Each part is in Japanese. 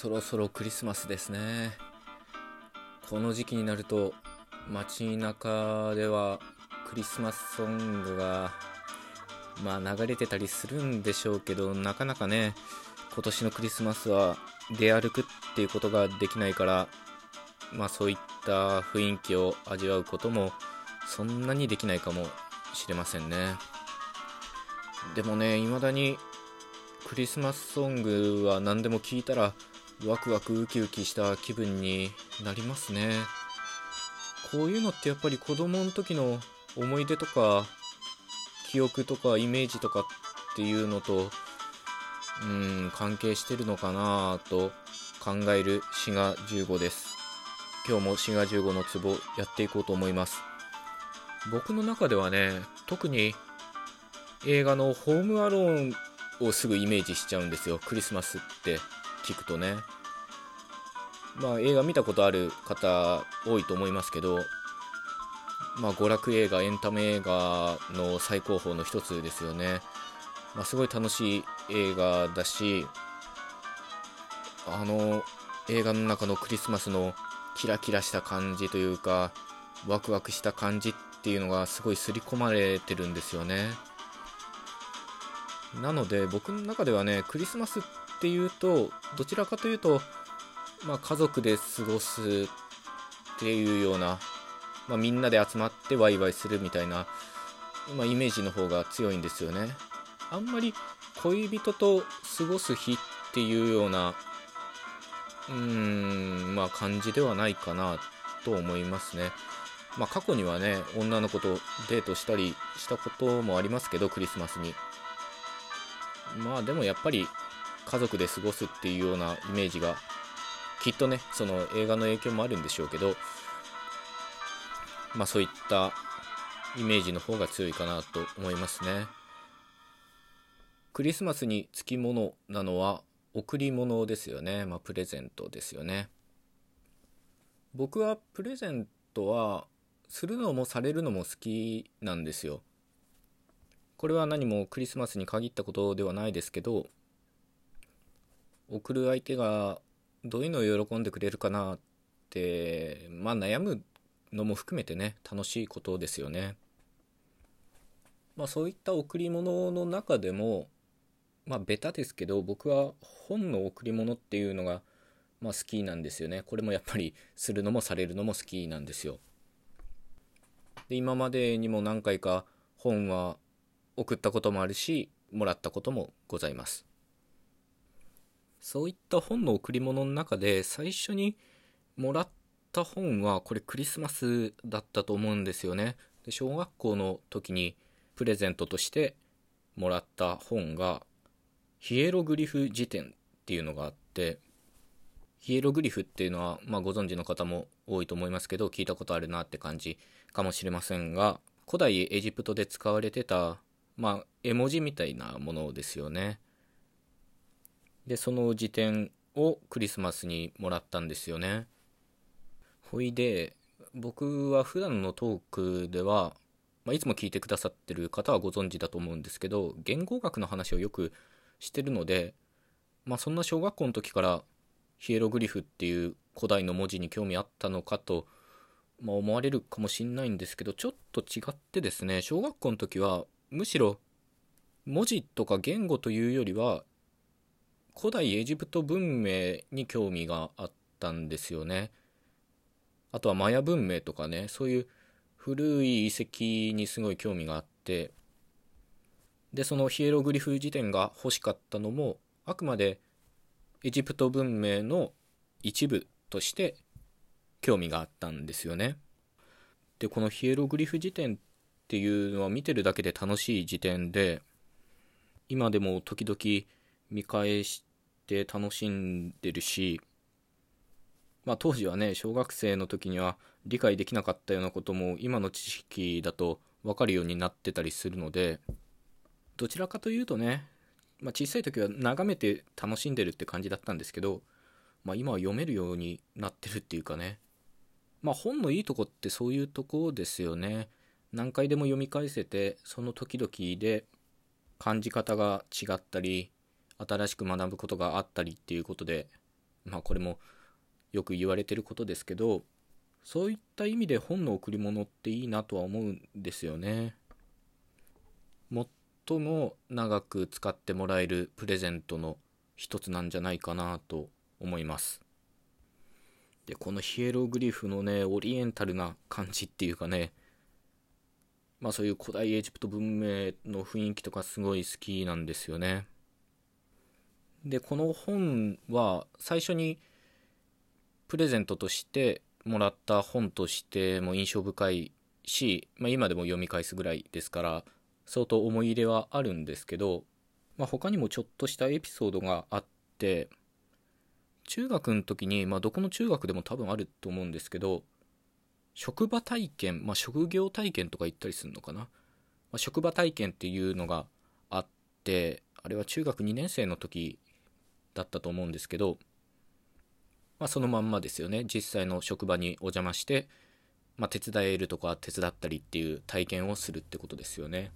そろそろクリスマスですね。この時期になると街中ではクリスマスソングがまあ流れてたりするんでしょうけどなかなかね今年のクリスマスは出歩くっていうことができないからまあそういった雰囲気を味わうこともそんなにできないかもしれませんね。でもね未だにクリスマスソングは何でも聞いたらワクワクウキウキした気分になりますね。こういうのってやっぱり子供の時の思い出とか記憶とかイメージとかっていうのとうん関係してるのかなと考える滋賀15です。今日も滋賀15のツボやっていこうと思います。僕の中ではね特に映画の「ホームアローン」をすぐイメージしちゃうんですよ。クリスマスって。聞くとね。まあ映画見たことある方多いと思いますけどまあ娯楽映画エンタメ映画の最高峰の一つですよね、まあ、すごい楽しい映画だしあの映画の中のクリスマスのキラキラした感じというかワクワクした感じっていうのがすごい刷り込まれてるんですよね。なので僕の中ではねクリスマスっていうとどちらかというと、まあ、家族で過ごすっていうような、まあ、みんなで集まってワイワイするみたいな、まあ、イメージの方が強いんですよね。あんまり恋人と過ごす日っていうようなうーんまあ感じではないかなと思いますね。まあ過去にはね女の子とデートしたりしたこともありますけどクリスマスに。まあでもやっぱり家族で過ごすっていうようなイメージがきっとねその映画の影響もあるんでしょうけどまあそういったイメージの方が強いかなと思いますね。クリスマスにつきものなのは贈り物ですよね。まあプレゼントですよね。僕はプレゼントはするのもされるのも好きなんですよ。これは何もクリスマスに限ったことではないですけど送る相手がどういうのを喜んでくれるかなってまあ悩むのも含めてね楽しいことですよね。まあそういった贈り物の中でもまあベタですけど僕は本の贈り物っていうのがまあ好きなんですよね。これもやっぱりするのもされるのも好きなんですよ。で今までにも何回か本は送ったこともあるしもらったこともございますそういった本の贈り物の中で最初にもらった本はこれクリスマスだったと思うんですよねで小学校の時にプレゼントとしてもらった本がヒエログリフ辞典っていうのがあってヒエログリフっていうのは、まあ、ご存知の方も多いと思いますけど聞いたことあるなって感じかもしれませんが古代エジプトで使われてたまあ、絵文字みたいなものですよね。で、その辞典をクリスマスにもらったんですよね。ほいで、僕は普段のトークでは、まあ、いつも聞いてくださってる方はご存知だと思うんですけど、言語学の話をよくしてるので、まあ、そんな小学校の時からヒエログリフっていう古代の文字に興味あったのかと、まあ、思われるかもしんないんですけど、ちょっと違ってですね、小学校の時はむしろ文字とか言語というよりは古代エジプト文明に興味があったんですよね。あとはマヤ文明とかねそういう古い遺跡にすごい興味があってでそのヒエログリフ辞典が欲しかったのもあくまでエジプト文明の一部として興味があったんですよね。でこのヒエログリフ辞典っていうのは見てるだけで楽しい時点で今でも時々見返して楽しんでるしまあ当時はね小学生の時には理解できなかったようなことも今の知識だと分かるようになってたりするのでどちらかというとね、まあ、小さい時は眺めて楽しんでるって感じだったんですけど、まあ、今は読めるようになってるっていうかね。まあ本のいいとこってそういうとこですよね。何回でも読み返せてその時々で感じ方が違ったり新しく学ぶことがあったりっていうことでまあこれもよく言われてることですけどそういった意味で本の贈り物っていいなとは思うんですよね。最も長く使ってもらえるプレゼントの一つなんじゃないかなと思います。でこのヒエログリフのねオリエンタルな感じっていうかねまあそういう古代エジプト文明の雰囲気とかすごい好きなんですよね。でこの本は最初にプレゼントとしてもらった本としても印象深いし、まあ、今でも読み返すぐらいですから相当思い入れはあるんですけど、まあ、他にもちょっとしたエピソードがあって中学の時に、まあ、どこの中学でも多分あると思うんですけど職場体験、まあ、職業体験とか言ったりするのかな、まあ、職場体験っていうのがあってあれは中学2年生の時だったと思うんですけど、まあ、そのまんまですよね。実際の職場にお邪魔して、まあ、手伝えるとか手伝ったりっていう体験をするってことですよね。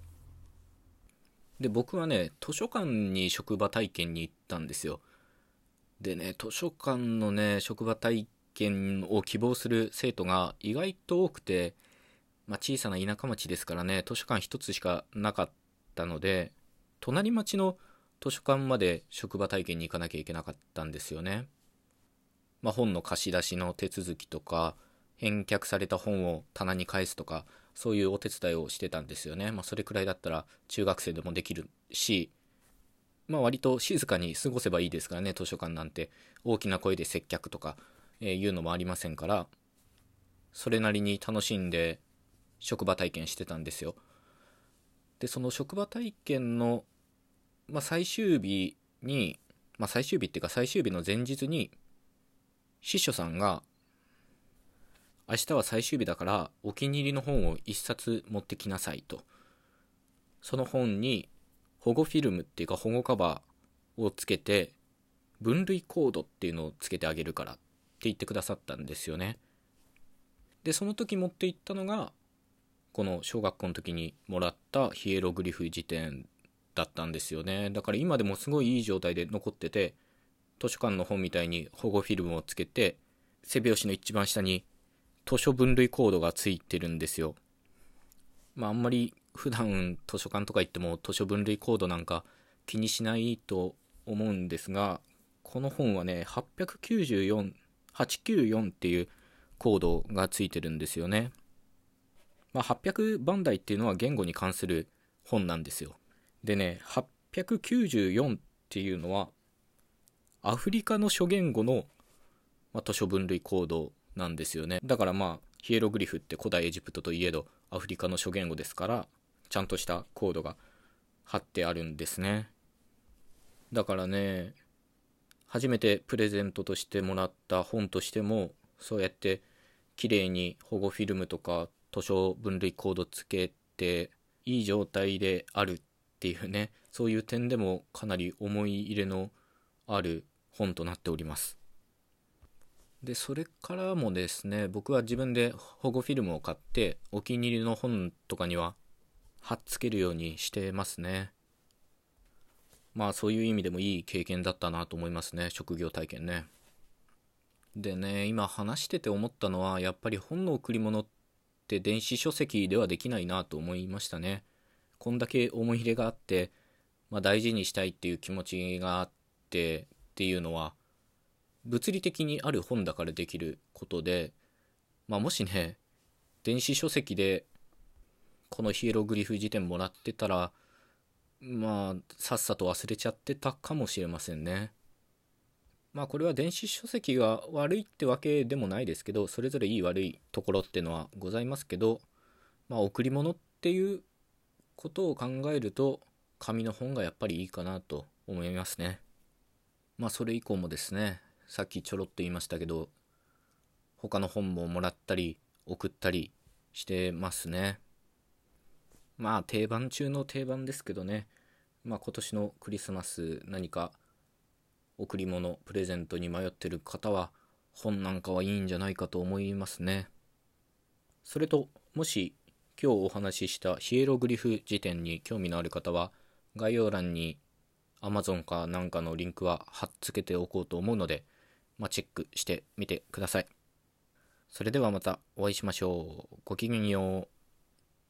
で僕はね図書館に職場体験に行ったんですよ。でね図書館のね職場体験を希望する生徒が意外と多くて、まあ、小さな田舎町ですからね図書館一つしかなかったので隣町の図書館まで職場体験に行かなきゃいけなかったんですよね。まあ、本の貸し出しの手続きとか、返却された本を棚に返すとか、そういうお手伝いをしてたんですよね。まあ、それくらいだったら中学生でもできるし、まあ、割と静かに過ごせばいいですからね、図書館なんて。大きな声で接客とか、えー、いうのもありませんから、それなりに楽しんで職場体験してたんですよ。で、その職場体験のまあ、最終日に、まあ、最終日っていうか最終日の前日に、司書さんが、明日は最終日だからお気に入りの本を一冊持ってきなさいと。その本に保護フィルムっていうか保護カバーをつけて、分類コードっていうのをつけてあげるからって言ってくださったんですよね。で、その時持って行ったのが、この小学校の時にもらったヒエログリフ辞典だったんですよね。だから今でもすごいいい状態で残ってて、図書館の本みたいに保護フィルムをつけて、背拍子の一番下に図書分類コードがついてるんですよ。まああんまり普段図書館とか行っても図書分類コードなんか気にしないと思うんですが、この本はね、894、894っていうコードがついてるんですよね。まあ、800番台っていうのは言語に関する本なんですよ。でね、894っていうのは、アフリカの諸言語の、まあ、図書分類コードなんですよね。だからまあ、ヒエログリフって古代エジプトといえど、アフリカの諸言語ですから、ちゃんとしたコードが貼ってあるんですね。だからね、初めてプレゼントとしてもらった本としても、そうやって綺麗に保護フィルムとか図書分類コードつけて、いい状態であるっていうね、そういう点でもかなり思い入れのある本となっております。で、それからもですね、僕は自分で保護フィルムを買って、お気に入りの本とかには貼っつけるようにしてますね。まあそういう意味でもいい経験だったなと思いますね、職業体験ね。でね、今話してて思ったのは、やっぱり本の贈り物って電子書籍ではできないなと思いましたね。こんだけ思い入れがあって、まあ、大事にしたいっていう気持ちがあってっていうのは物理的にある本だからできることで、まあ、もしね電子書籍でこのヒエログリフ辞典もらってたらまあさっさと忘れちゃってたかもしれませんね。まあこれは電子書籍が悪いってわけでもないですけどそれぞれいい悪いところっていうのはございますけどまあ贈り物っていうことを考えると紙の本がやっぱりいいかなと思いますね。まあそれ以降もですねさっきちょろっと言いましたけど他の本ももらったり送ったりしてますね。まあ定番中の定番ですけどね。まあ今年のクリスマス何か贈り物プレゼントに迷ってる方は本なんかはいいんじゃないかと思いますね。それともし今日お話ししたヒエログリフ辞典に興味のある方は概要欄に Amazon かなんかのリンクは貼っつけておこうと思うのでまあ、チェックしてみてください。それではまたお会いしましょう。ごきげんよう。